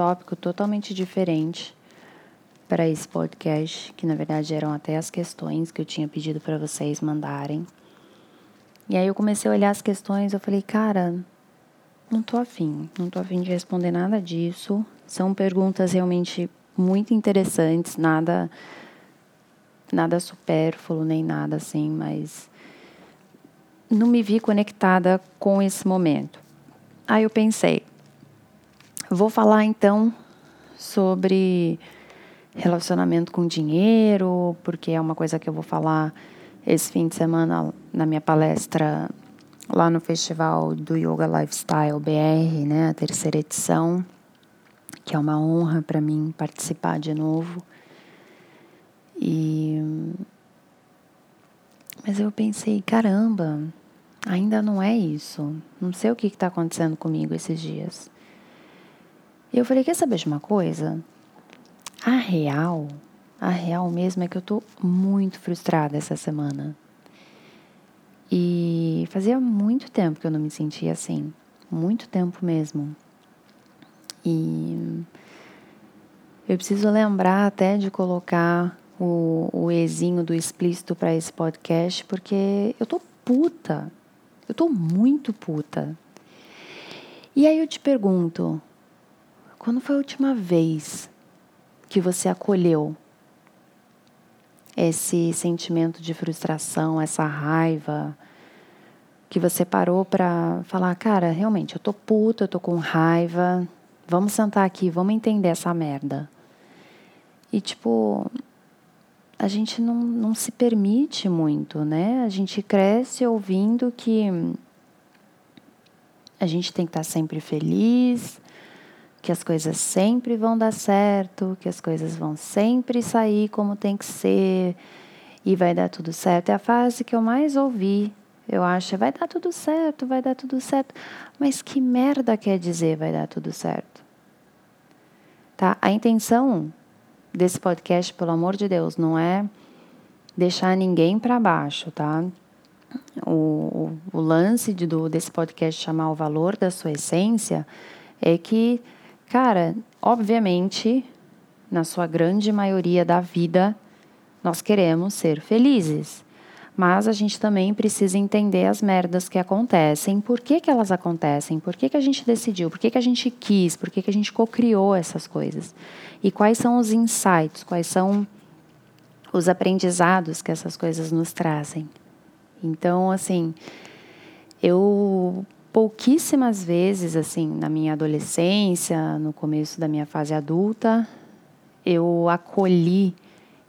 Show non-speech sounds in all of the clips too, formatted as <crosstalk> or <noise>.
tópico totalmente diferente para esse podcast, que na verdade eram até as questões que eu tinha pedido para vocês mandarem. E aí eu comecei a olhar as questões, eu falei, cara, não tô afim, não tô afim de responder nada disso. São perguntas realmente muito interessantes, nada nada supérfluo nem nada assim, mas não me vi conectada com esse momento. Aí eu pensei, vou falar então sobre relacionamento com dinheiro, porque é uma coisa que eu vou falar esse fim de semana na minha palestra lá no festival do Yoga Lifestyle BR, né, a terceira edição, que é uma honra para mim participar de novo. E mas eu pensei, caramba, ainda não é isso. Não sei o que está acontecendo comigo esses dias. E eu falei, quer saber de uma coisa? A real, a real mesmo é que eu tô muito frustrada essa semana. E fazia muito tempo que eu não me sentia assim. Muito tempo mesmo. E eu preciso lembrar até de colocar o, o Ezinho do explícito para esse podcast, porque eu tô puta. Eu tô muito puta. E aí eu te pergunto, quando foi a última vez que você acolheu esse sentimento de frustração, essa raiva, que você parou para falar, cara, realmente, eu tô puta, eu tô com raiva, vamos sentar aqui, vamos entender essa merda. E tipo, a gente não, não se permite muito, né? A gente cresce ouvindo que a gente tem que estar sempre feliz, que as coisas sempre vão dar certo, que as coisas vão sempre sair como tem que ser e vai dar tudo certo. É a frase que eu mais ouvi. Eu acho, vai dar tudo certo, vai dar tudo certo. Mas que merda quer dizer vai dar tudo certo? Tá? A intenção desse podcast, pelo amor de Deus, não é deixar ninguém para baixo, tá? O, o, o lance de, do, desse podcast chamar o valor da sua essência é que Cara, obviamente, na sua grande maioria da vida, nós queremos ser felizes. Mas a gente também precisa entender as merdas que acontecem, por que, que elas acontecem, por que, que a gente decidiu, por que, que a gente quis, por que, que a gente cocriou essas coisas. E quais são os insights, quais são os aprendizados que essas coisas nos trazem. Então, assim, eu pouquíssimas vezes, assim, na minha adolescência, no começo da minha fase adulta, eu acolhi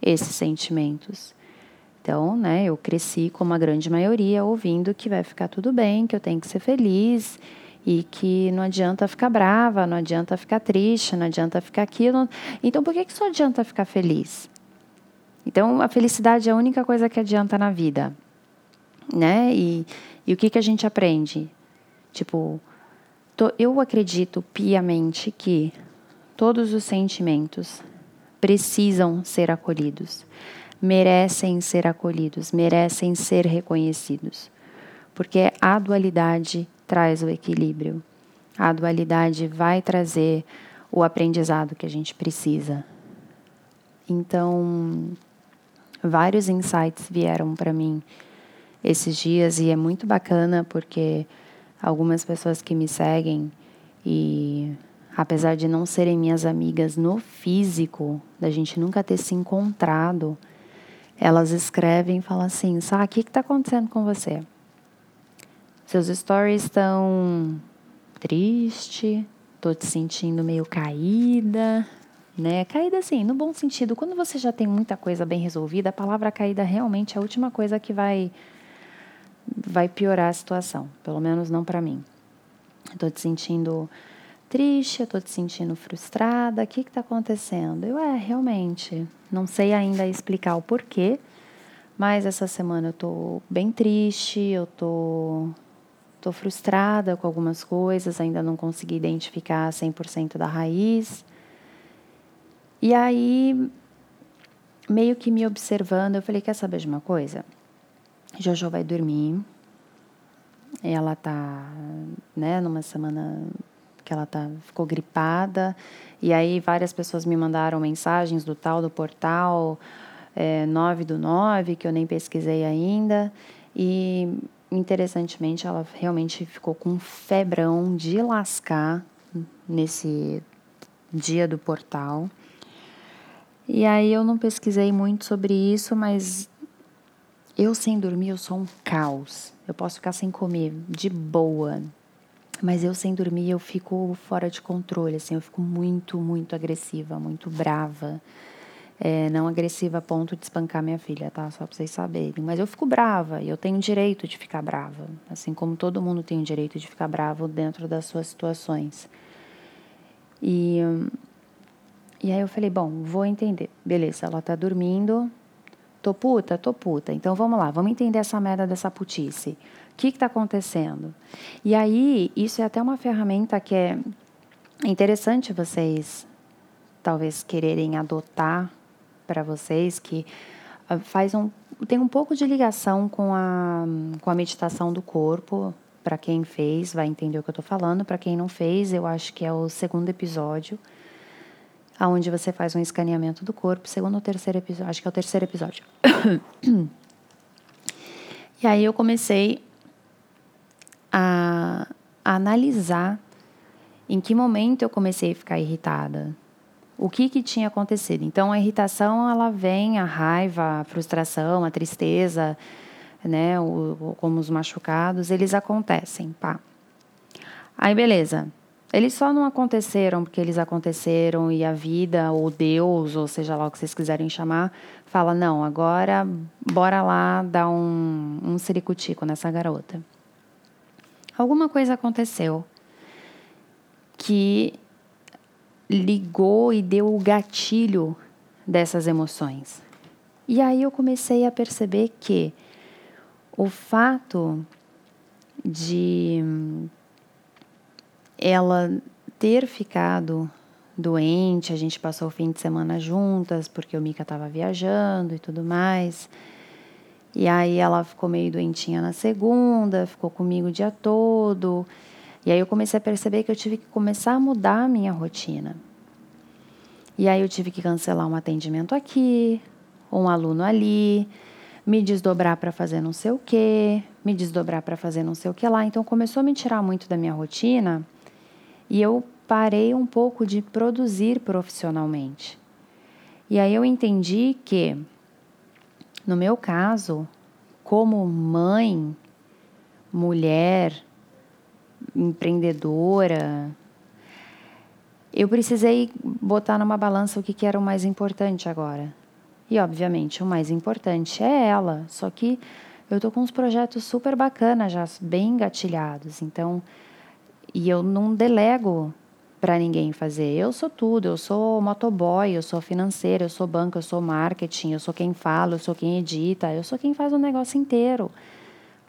esses sentimentos. Então, né, eu cresci como a grande maioria ouvindo que vai ficar tudo bem, que eu tenho que ser feliz e que não adianta ficar brava, não adianta ficar triste, não adianta ficar aquilo. Então, por que, que só adianta ficar feliz? Então, a felicidade é a única coisa que adianta na vida, né? E, e o que, que a gente aprende? Tipo, tô, eu acredito piamente que todos os sentimentos precisam ser acolhidos, merecem ser acolhidos, merecem ser reconhecidos. Porque a dualidade traz o equilíbrio. A dualidade vai trazer o aprendizado que a gente precisa. Então, vários insights vieram para mim esses dias e é muito bacana porque algumas pessoas que me seguem e apesar de não serem minhas amigas no físico, da gente nunca ter se encontrado, elas escrevem e falam assim: Sá, o que está acontecendo com você? Seus stories estão triste, tô te sentindo meio caída, né? Caída assim, no bom sentido. Quando você já tem muita coisa bem resolvida, a palavra caída realmente é a última coisa que vai vai piorar a situação, pelo menos não para mim. Estou te sentindo triste, estou te sentindo frustrada, o que está acontecendo? Eu, é, realmente, não sei ainda explicar o porquê, mas essa semana eu estou bem triste, eu tô, tô frustrada com algumas coisas, ainda não consegui identificar 100% da raiz. E aí, meio que me observando, eu falei, quer saber de uma coisa? Jojo vai dormir. ela tá, né, numa semana que ela tá, ficou gripada. E aí várias pessoas me mandaram mensagens do tal do portal é, 9 do 9, que eu nem pesquisei ainda. E interessantemente, ela realmente ficou com febrão de lascar nesse dia do portal. E aí eu não pesquisei muito sobre isso, mas eu sem dormir eu sou um caos. Eu posso ficar sem comer de boa, mas eu sem dormir eu fico fora de controle, assim, eu fico muito, muito agressiva, muito brava. É, não agressiva a ponto de espancar minha filha, tá? Só pra vocês saberem. Mas eu fico brava e eu tenho direito de ficar brava. Assim como todo mundo tem o direito de ficar bravo dentro das suas situações. E, e aí eu falei, bom, vou entender. Beleza, ela tá dormindo. Tô puta? Tô puta. Então vamos lá, vamos entender essa merda dessa putice. O que está acontecendo? E aí, isso é até uma ferramenta que é interessante vocês talvez quererem adotar para vocês que ah, faz um, tem um pouco de ligação com a, com a meditação do corpo. Para quem fez, vai entender o que eu estou falando. Para quem não fez, eu acho que é o segundo episódio, aonde você faz um escaneamento do corpo. Segundo ou terceiro episódio, acho que é o terceiro episódio. <coughs> e aí eu comecei a, a analisar em que momento eu comecei a ficar irritada o que, que tinha acontecido. Então, a irritação, ela vem, a raiva, a frustração, a tristeza, né, o, como os machucados, eles acontecem, pá. Aí, beleza. Eles só não aconteceram porque eles aconteceram e a vida, ou Deus, ou seja lá o que vocês quiserem chamar, fala: não, agora bora lá dar um, um ciricutico nessa garota. Alguma coisa aconteceu que ligou e deu o gatilho dessas emoções. E aí eu comecei a perceber que o fato de ela ter ficado doente, a gente passou o fim de semana juntas, porque o Mika estava viajando e tudo mais. E aí ela ficou meio doentinha na segunda, ficou comigo o dia todo. E aí eu comecei a perceber que eu tive que começar a mudar a minha rotina. E aí eu tive que cancelar um atendimento aqui, um aluno ali, me desdobrar para fazer não sei o quê, me desdobrar para fazer não sei o que lá. Então começou a me tirar muito da minha rotina e eu parei um pouco de produzir profissionalmente. E aí eu entendi que, no meu caso, como mãe, mulher, empreendedora, eu precisei botar numa balança o que, que era o mais importante agora. E, obviamente, o mais importante é ela. Só que eu tô com uns projetos super bacanas já, bem engatilhados. Então, e eu não delego para ninguém fazer. Eu sou tudo, eu sou motoboy, eu sou financeira, eu sou banco, eu sou marketing, eu sou quem fala, eu sou quem edita, eu sou quem faz o negócio inteiro.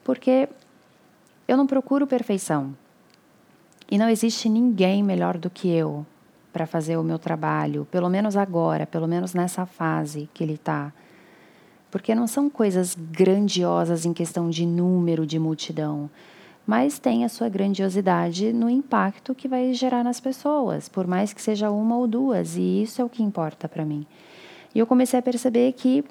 Porque eu não procuro perfeição. E não existe ninguém melhor do que eu para fazer o meu trabalho, pelo menos agora, pelo menos nessa fase que ele está. Porque não são coisas grandiosas em questão de número de multidão, mas tem a sua grandiosidade no impacto que vai gerar nas pessoas, por mais que seja uma ou duas, e isso é o que importa para mim. E eu comecei a perceber que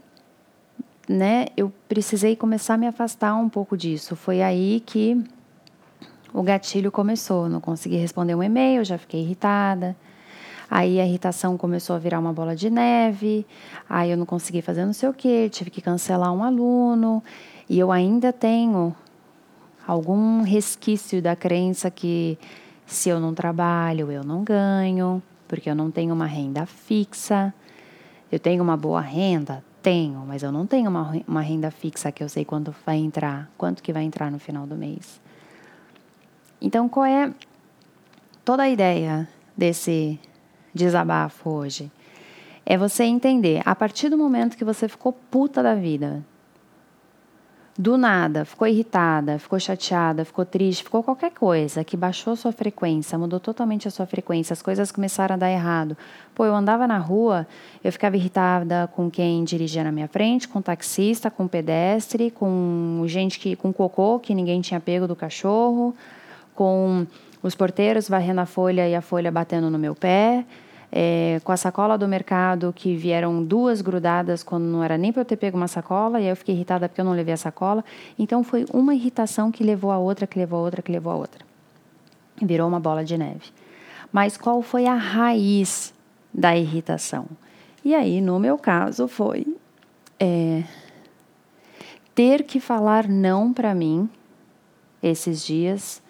né, eu precisei começar a me afastar um pouco disso. Foi aí que o gatilho começou. Não consegui responder um e-mail, já fiquei irritada. Aí a irritação começou a virar uma bola de neve. Aí eu não consegui fazer não sei o que, tive que cancelar um aluno. E eu ainda tenho algum resquício da crença que se eu não trabalho, eu não ganho, porque eu não tenho uma renda fixa. Eu tenho uma boa renda? Tenho, mas eu não tenho uma, uma renda fixa que eu sei quanto vai entrar, quanto que vai entrar no final do mês. Então, qual é toda a ideia desse desabafo hoje? É você entender, a partir do momento que você ficou puta da vida, do nada, ficou irritada, ficou chateada, ficou triste, ficou qualquer coisa que baixou sua frequência, mudou totalmente a sua frequência, as coisas começaram a dar errado. Pô, eu andava na rua, eu ficava irritada com quem dirigia na minha frente, com taxista, com pedestre, com gente que com cocô que ninguém tinha pego do cachorro, com os porteiros varrendo a folha e a folha batendo no meu pé é, com a sacola do mercado que vieram duas grudadas quando não era nem para eu ter pego uma sacola, e aí eu fiquei irritada porque eu não levei a sacola. Então foi uma irritação que levou a outra, que levou a outra, que levou a outra. Virou uma bola de neve. Mas qual foi a raiz da irritação? E aí, no meu caso, foi é, ter que falar não para mim esses dias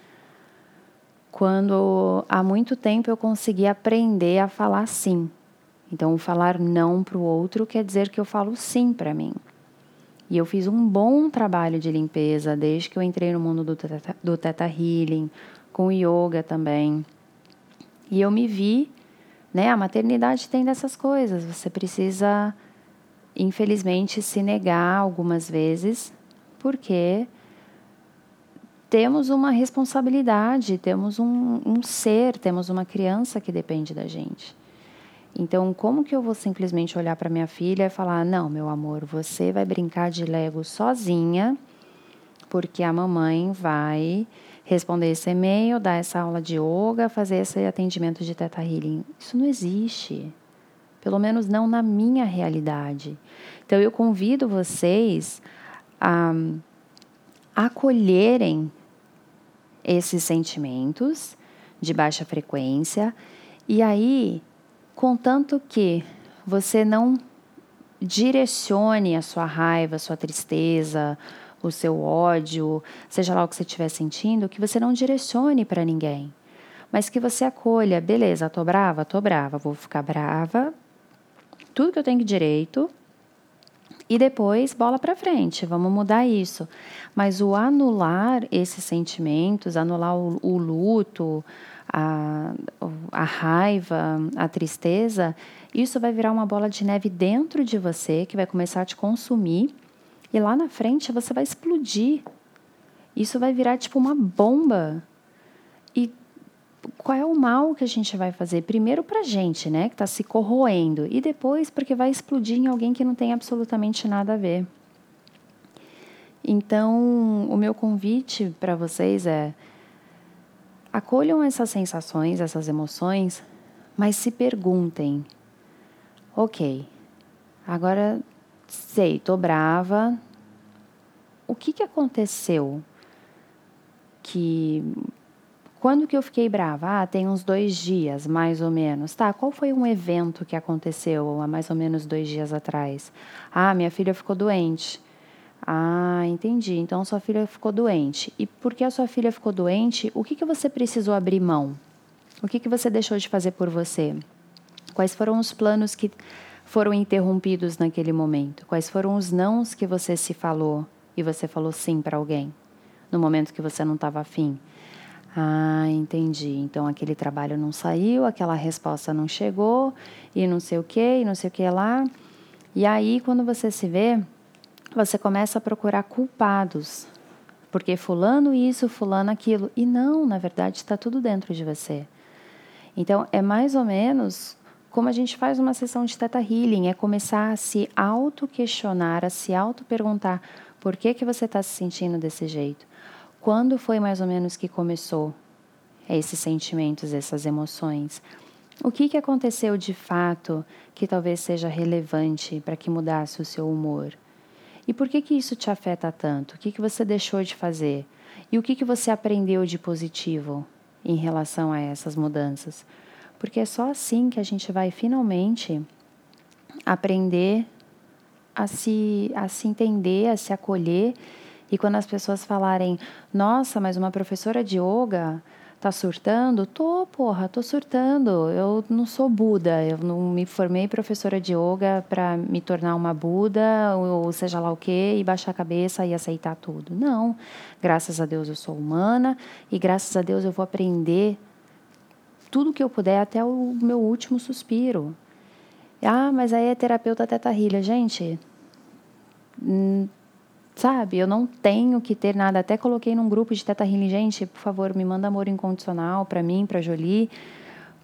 quando há muito tempo eu consegui aprender a falar sim. Então, falar não para o outro quer dizer que eu falo sim para mim. E eu fiz um bom trabalho de limpeza desde que eu entrei no mundo do teta, do teta Healing, com yoga também. E eu me vi, né? A maternidade tem dessas coisas. Você precisa, infelizmente, se negar algumas vezes, porque temos uma responsabilidade, temos um, um ser, temos uma criança que depende da gente. Então, como que eu vou simplesmente olhar para minha filha e falar: não, meu amor, você vai brincar de Lego sozinha, porque a mamãe vai responder esse e-mail, dar essa aula de yoga, fazer esse atendimento de teta healing? Isso não existe. Pelo menos não na minha realidade. Então, eu convido vocês a acolherem esses sentimentos de baixa frequência. E aí, contanto que você não direcione a sua raiva, a sua tristeza, o seu ódio, seja lá o que você estiver sentindo, que você não direcione para ninguém, mas que você acolha, beleza, tô brava, tô brava, vou ficar brava, tudo que eu tenho direito, e depois, bola para frente, vamos mudar isso. Mas o anular esses sentimentos, anular o, o luto, a, a raiva, a tristeza, isso vai virar uma bola de neve dentro de você que vai começar a te consumir e lá na frente você vai explodir. Isso vai virar tipo uma bomba. Qual é o mal que a gente vai fazer? Primeiro para a gente, né, que está se corroendo, e depois porque vai explodir em alguém que não tem absolutamente nada a ver. Então, o meu convite para vocês é acolham essas sensações, essas emoções, mas se perguntem: ok, agora sei, tô brava. O que, que aconteceu que quando que eu fiquei brava? Ah, tem uns dois dias, mais ou menos. Tá, qual foi um evento que aconteceu há mais ou menos dois dias atrás? Ah, minha filha ficou doente. Ah, entendi. Então sua filha ficou doente. E porque a sua filha ficou doente, o que, que você precisou abrir mão? O que, que você deixou de fazer por você? Quais foram os planos que foram interrompidos naquele momento? Quais foram os nãos que você se falou e você falou sim para alguém no momento que você não estava afim? Ah, entendi. Então aquele trabalho não saiu, aquela resposta não chegou, e não sei o que, e não sei o que lá. E aí, quando você se vê, você começa a procurar culpados. Porque fulano isso, fulano aquilo. E não, na verdade, está tudo dentro de você. Então, é mais ou menos como a gente faz uma sessão de Teta Healing, é começar a se auto-questionar, a se auto-perguntar por que, que você está se sentindo desse jeito. Quando foi mais ou menos que começou esses sentimentos, essas emoções? O que, que aconteceu de fato que talvez seja relevante para que mudasse o seu humor? E por que, que isso te afeta tanto? O que, que você deixou de fazer? E o que, que você aprendeu de positivo em relação a essas mudanças? Porque é só assim que a gente vai finalmente aprender a se, a se entender, a se acolher e quando as pessoas falarem, nossa, mas uma professora de yoga tá surtando? Tô, porra, tô surtando. Eu não sou Buda, eu não me formei professora de yoga para me tornar uma Buda, ou seja lá o quê, e baixar a cabeça e aceitar tudo. Não. Graças a Deus eu sou humana e graças a Deus eu vou aprender tudo que eu puder até o meu último suspiro. Ah, mas aí é terapeuta teta healer. Gente, sabe? Eu não tenho que ter nada. Até coloquei num grupo de Teta Healing, gente, por favor, me manda amor incondicional para mim, para Jolie,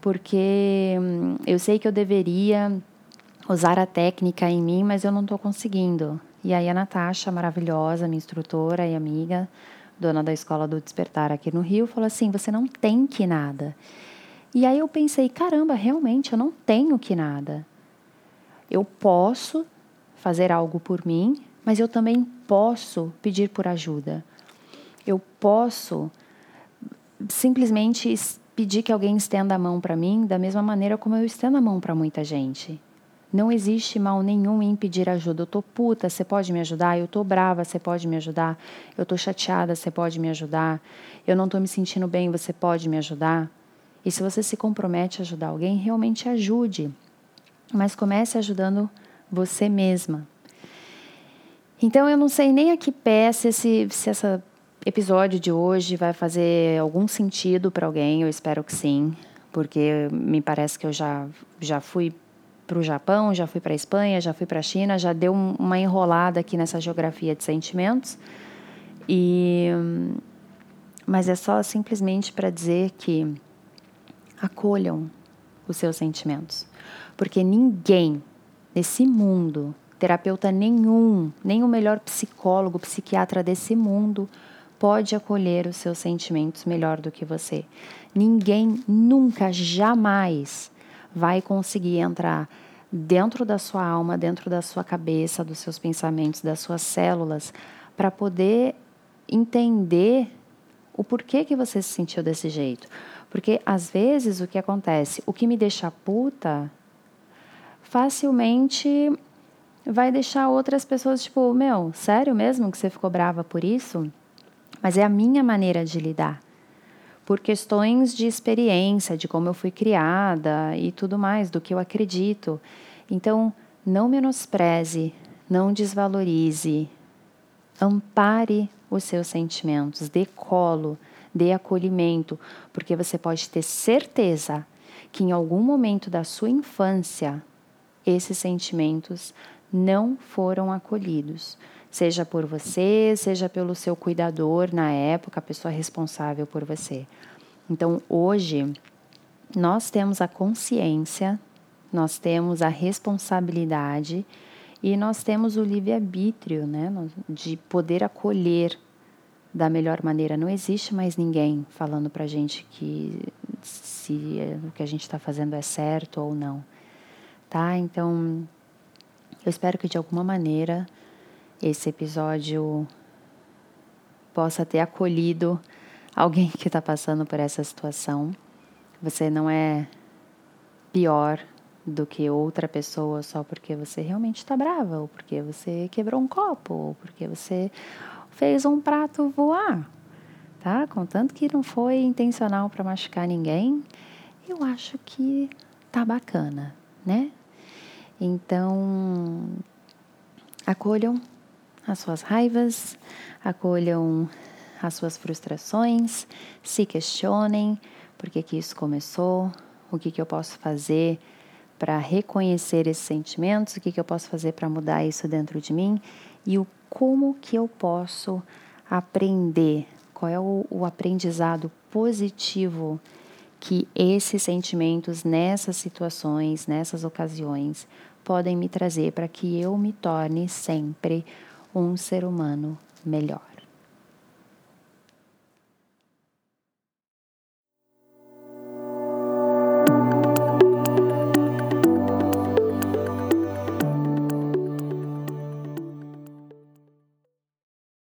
porque hum, eu sei que eu deveria usar a técnica em mim, mas eu não estou conseguindo. E aí a Natasha, maravilhosa, minha instrutora e amiga, dona da escola do Despertar aqui no Rio, falou assim: "Você não tem que nada". E aí eu pensei: "Caramba, realmente eu não tenho que nada. Eu posso fazer algo por mim, mas eu também posso pedir por ajuda. Eu posso simplesmente pedir que alguém estenda a mão para mim da mesma maneira como eu estendo a mão para muita gente. Não existe mal nenhum em pedir ajuda. Eu tô puta, você pode me ajudar? Eu tô brava, você pode me ajudar? Eu tô chateada, você pode me ajudar? Eu não tô me sentindo bem, você pode me ajudar? E se você se compromete a ajudar alguém, realmente ajude. Mas comece ajudando você mesma. Então eu não sei nem a que pé se esse, se esse episódio de hoje vai fazer algum sentido para alguém. Eu espero que sim, porque me parece que eu já, já fui para o Japão, já fui para a Espanha, já fui para a China, já deu uma enrolada aqui nessa geografia de sentimentos. E mas é só simplesmente para dizer que acolham os seus sentimentos, porque ninguém nesse mundo, terapeuta nenhum, nem o melhor psicólogo, psiquiatra desse mundo pode acolher os seus sentimentos melhor do que você. Ninguém nunca, jamais vai conseguir entrar dentro da sua alma, dentro da sua cabeça, dos seus pensamentos, das suas células, para poder entender o porquê que você se sentiu desse jeito. Porque às vezes o que acontece, o que me deixa puta, facilmente vai deixar outras pessoas tipo, meu, sério mesmo que você ficou brava por isso? Mas é a minha maneira de lidar por questões de experiência, de como eu fui criada e tudo mais, do que eu acredito. Então, não menospreze, não desvalorize, ampare os seus sentimentos, dê colo, dê acolhimento, porque você pode ter certeza que em algum momento da sua infância esses sentimentos não foram acolhidos seja por você, seja pelo seu cuidador na época, a pessoa responsável por você. Então, hoje, nós temos a consciência, nós temos a responsabilidade e nós temos o livre-arbítrio, né, de poder acolher da melhor maneira. Não existe mais ninguém falando pra gente que se o que a gente está fazendo é certo ou não, tá? Então, eu espero que de alguma maneira esse episódio possa ter acolhido alguém que está passando por essa situação. Você não é pior do que outra pessoa só porque você realmente está brava, ou porque você quebrou um copo, ou porque você fez um prato voar, tá? Contanto que não foi intencional para machucar ninguém, eu acho que tá bacana, né? Então, acolham as suas raivas, acolham as suas frustrações, se questionem por que, que isso começou, o que, que eu posso fazer para reconhecer esses sentimentos, o que, que eu posso fazer para mudar isso dentro de mim e o como que eu posso aprender, qual é o, o aprendizado positivo que esses sentimentos nessas situações, nessas ocasiões, podem me trazer para que eu me torne sempre um ser humano melhor.